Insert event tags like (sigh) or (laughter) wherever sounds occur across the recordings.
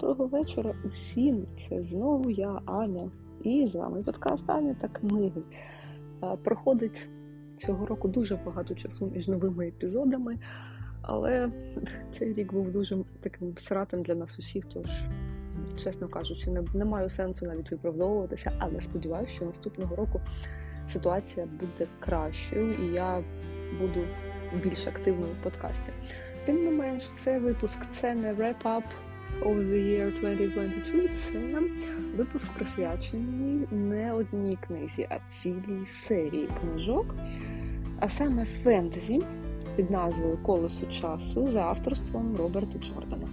Доброго вечора усім! Це знову я, Аня, і з вами подкаст Аня та книги. Проходить цього року дуже багато часу між новими епізодами, але цей рік був дуже таким сратим для нас усіх, тож, чесно кажучи, не, не маю сенсу навіть виправдовуватися, але сподіваюся, що наступного року ситуація буде кращою і я буду більш активною в подкасті. Тим не менш, це випуск це не wrap-up of the year 2022, це випуск присвячений не одній книзі, а цілій серії книжок, а саме фентезі під назвою Колесо часу за авторством Роберта Джордана.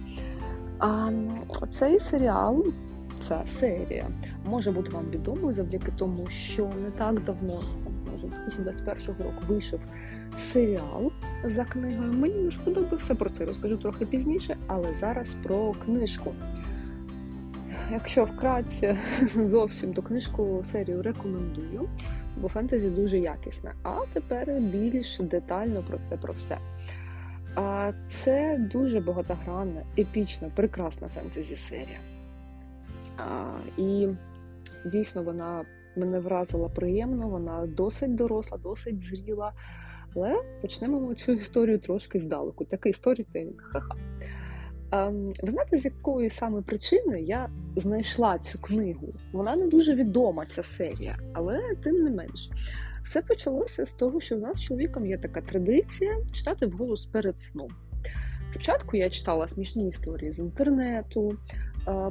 А цей серіал, ця серія може бути вам відомою завдяки тому, що не так давно, може, з 2021 року вийшов серіал за книгою. Мені не сподобався про це, розкажу трохи пізніше, але зараз про книжку. Якщо вкратце (laughs) зовсім то книжку серію рекомендую, бо фентезі дуже якісне. А тепер більш детально про це про все. Це дуже багатогранна, епічна, прекрасна фентезі серія. І дійсно вона мене вразила приємно, вона досить доросла, досить зріла. Але почнемо цю історію трошки здалеку. Такий сторітелінг, ха-ха. Ем, ви знаєте, з якої саме причини я знайшла цю книгу? Вона не дуже відома, ця серія, але тим не менш. Все почалося з того, що в нас з чоловіком є така традиція читати вголос перед сном. Спочатку я читала смішні історії з інтернету,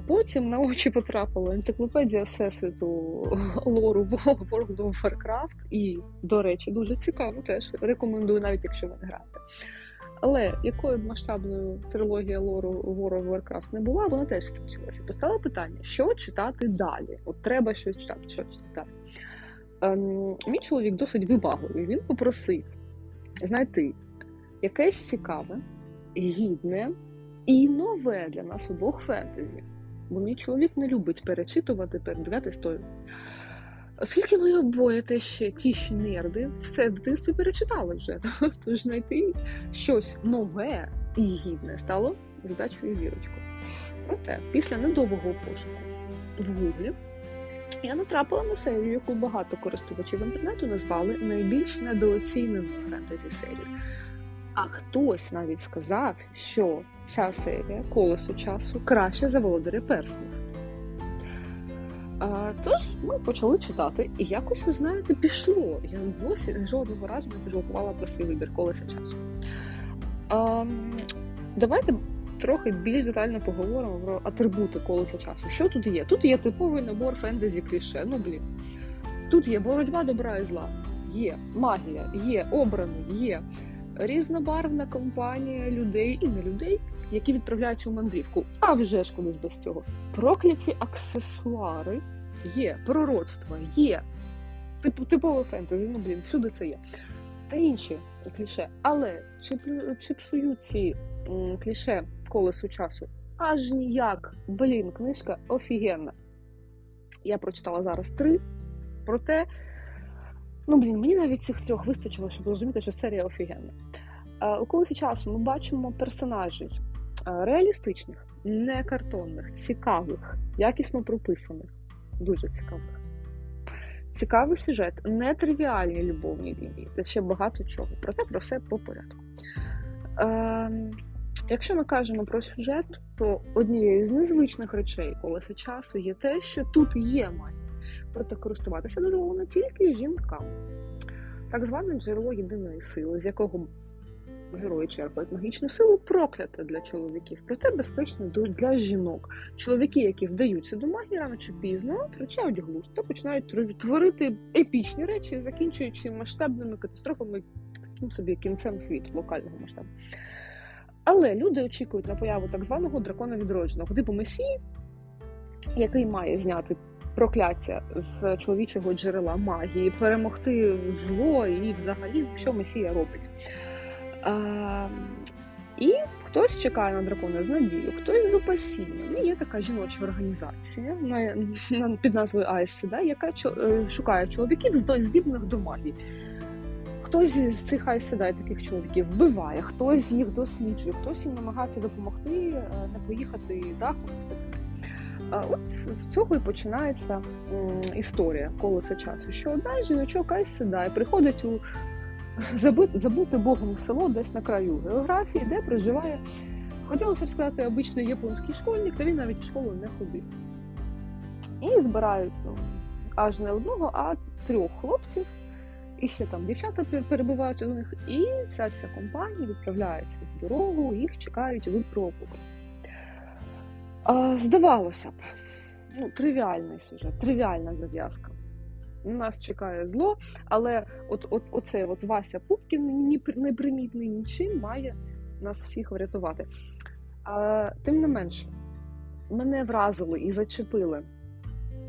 Потім на очі потрапила енциклопедія Всесвіту (laughs) лору World of Warcraft і, до речі, дуже цікаво теж рекомендую, навіть якщо ви не граєте. Але якою б масштабною трилогія лору World of Warcraft не була, вона теж скінчилася. Постало питання, що читати далі? От треба щось читати, що читати. Ем, Мій чоловік досить вибагливий. Він попросив знайти якесь цікаве, гідне і нове для нас обох фентезі. Бо мій чоловік не любить перечитувати, передивляти історію. Оскільки ми обоє те ще ті ще нерди, все в дитинстві перечитали вже, (laughs) тож знайти щось нове і гідне стало задачою зірочкою. Проте, після недовгого пошуку в Гуглі я натрапила на серію, яку багато користувачів інтернету назвали найбільш недооціненою фентезі серією. А хтось навіть сказав, що ця серія колесо часу краще за володаря перснів. А, Тож ми почали читати, і якось, ви знаєте, пішло. Я досі жодного разу не пожалкувала про свій вибір колеса часу. А, Давайте трохи більш детально поговоримо про атрибути колеса часу. Що тут є? Тут є типовий набор фентезі кліше. Ну блін. Тут є боротьба добра і зла, є магія, є обраний, є різнобарвна компанія людей і не людей, які відправляються у мандрівку. А вже ж колись без цього. Прокляті аксесуари є, пророцтва є. Типу типове фентезі, ну блін, всюди це є. Та інші кліше. Але чи чи псують ці м, кліше колесу часу? Аж ніяк. Блін, книжка офігенна. Я прочитала зараз три. Проте Ну, блін, мені навіть цих трьох вистачило, щоб розуміти, що серія офігенна. У колесі часу ми бачимо персонажів реалістичних, не картонних, цікавих, якісно прописаних, дуже цікавих. Цікавий сюжет, нетривіальні любовні лінії, та ще багато чого. Проте про все по порядку. Е, Якщо ми кажемо про сюжет, то однією з незвичних речей колеса часу є те, що тут є магія проте користуватися дозволено тільки жінкам. Так зване джерело єдиної сили, з якого герої черпають магічну силу, прокляте для чоловіків, проте безпечне для жінок. Чоловіки, які вдаються до магії рано чи пізно, втрачають глузд та починають творити епічні речі, закінчуючи масштабними катастрофами, таким собі кінцем світу, локального масштабу. Але люди очікують на появу так званого дракона відродженого, типу месії, який має зняти прокляття з чоловічого джерела магії, перемогти зло і взагалі, що Месія робить. А, І хтось чекає на дракона з надією, хтось з опасінням. Є така жіноча організація на, на, під назвою АСЦ, да, яка чо, е, шукає чоловіків здібних до магії. Хтось з цих хай сідає таких чоловіків вбиває, хтось їх досліджує, хтось їм намагається допомогти е, не поїхати дахом. Все таке. От з цього і починається історія колеса часу. Що одна жіночок сідає, приходить у забути Богом село десь на краю географії, де проживає. Хотілося б сказати, обичний японський школьник, та він навіть в школу не ходив. І збирають ну, аж не одного, а трьох хлопців. І ще там дівчата перебувають у них, і вся ця компанія відправляється в дорогу, їх чекають випробування. Здавалося б, ну, тривіальний сюжет, тривіальна зав'язка. Нас чекає зло, але от, от, оцей от Вася Пупкін, непримітний нічим, має нас всіх врятувати. А, Тим не менш, мене вразили і зачепили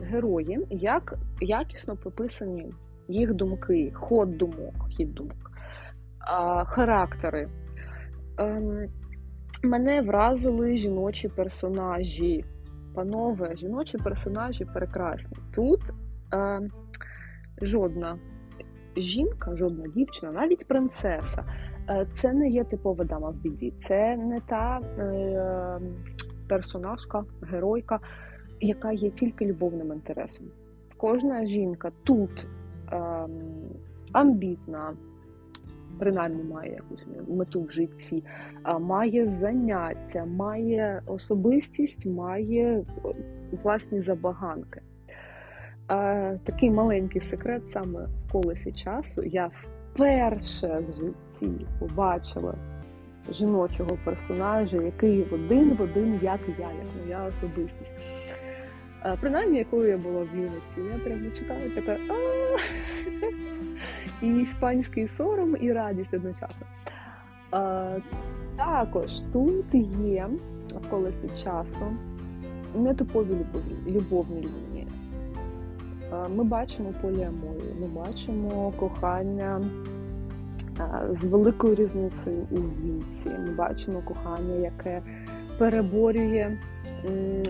герої, як якісно прописані їх думки, ход думок, хід думок, а, характери. Мене вразили жіночі персонажі. Панове, жіночі персонажі прекрасні. Тут е, жодна жінка, жодна дівчина, навіть принцеса, е, це не є типова дама в біді. Це не та е, персонажка, геройка, яка є тільки любовним інтересом. Кожна жінка тут е, амбітна принаймні має якусь мету в житті, має заняття, має особистість, має власні забаганки. Такий маленький секрет саме в колесі часу я вперше в житті побачила жіночого персонажа, який в один в один, як я, як моя особистість. Принаймні, якою я була в юності, я прямо читала така і іспанський сором, і радість одночасно. А, Також тут є в колесі часу нетипові любові, любовні лінії. Ми бачимо поліаморію, ми бачимо кохання з великою різницею у віці. Ми бачимо кохання, яке переборює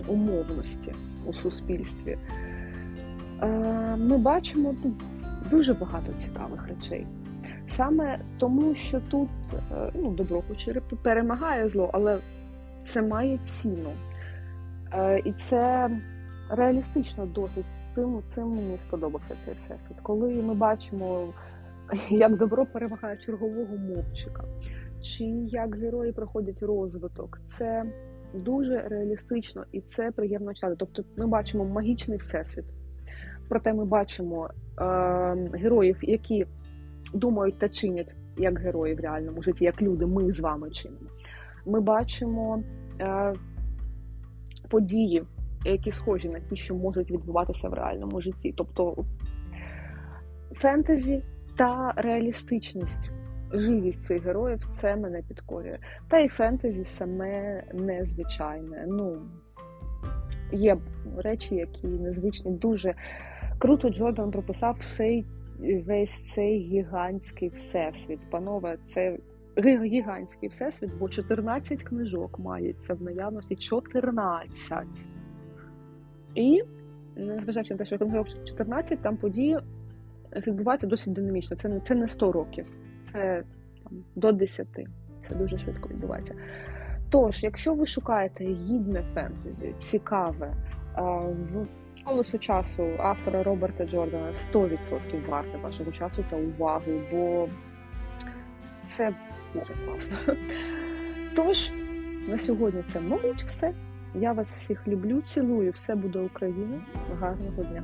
умовності у суспільстві. Ми бачимо дуже багато цікавих речей. Саме тому, що тут е, ну, добро хоч перемагає зло, але це має ціну. Е, і це реалістично досить. Цим, цим мені сподобався цей всесвіт. Коли ми бачимо, (laughs) як добро перемагає чергового мовчика, чи як герої проходять розвиток, це дуже реалістично і це приємно читати. Тобто ми бачимо магічний всесвіт. Проте ми бачимо е, героїв, які думають та чинять як герої в реальному житті, як люди, ми з вами чинимо. Ми бачимо е, події, які схожі на ті, що можуть відбуватися в реальному житті. Тобто фентезі та реалістичність. Живість цих героїв це мене підкорює. Та й фентезі саме незвичайне. Ну, Є речі, які незвичні, дуже Круто Джордан прописав цей весь цей гігантський всесвіт. Панове, це гігантський всесвіт, бо 14 книжок мається в наявності 14. І, незважаючи на те, що книжок 14, там події відбуваються досить динамічно. Це це не 100 років, це там, до 10. Це дуже швидко відбувається. Тож, якщо ви шукаєте гідне фентезі, цікаве, в Колесо часу автора Роберта Джордана 100% варте вашого часу та уваги, бо це дуже класно. Тож, на сьогодні це, мабуть, все. Я вас всіх люблю, цілую, все буде Україна. Гарного дня!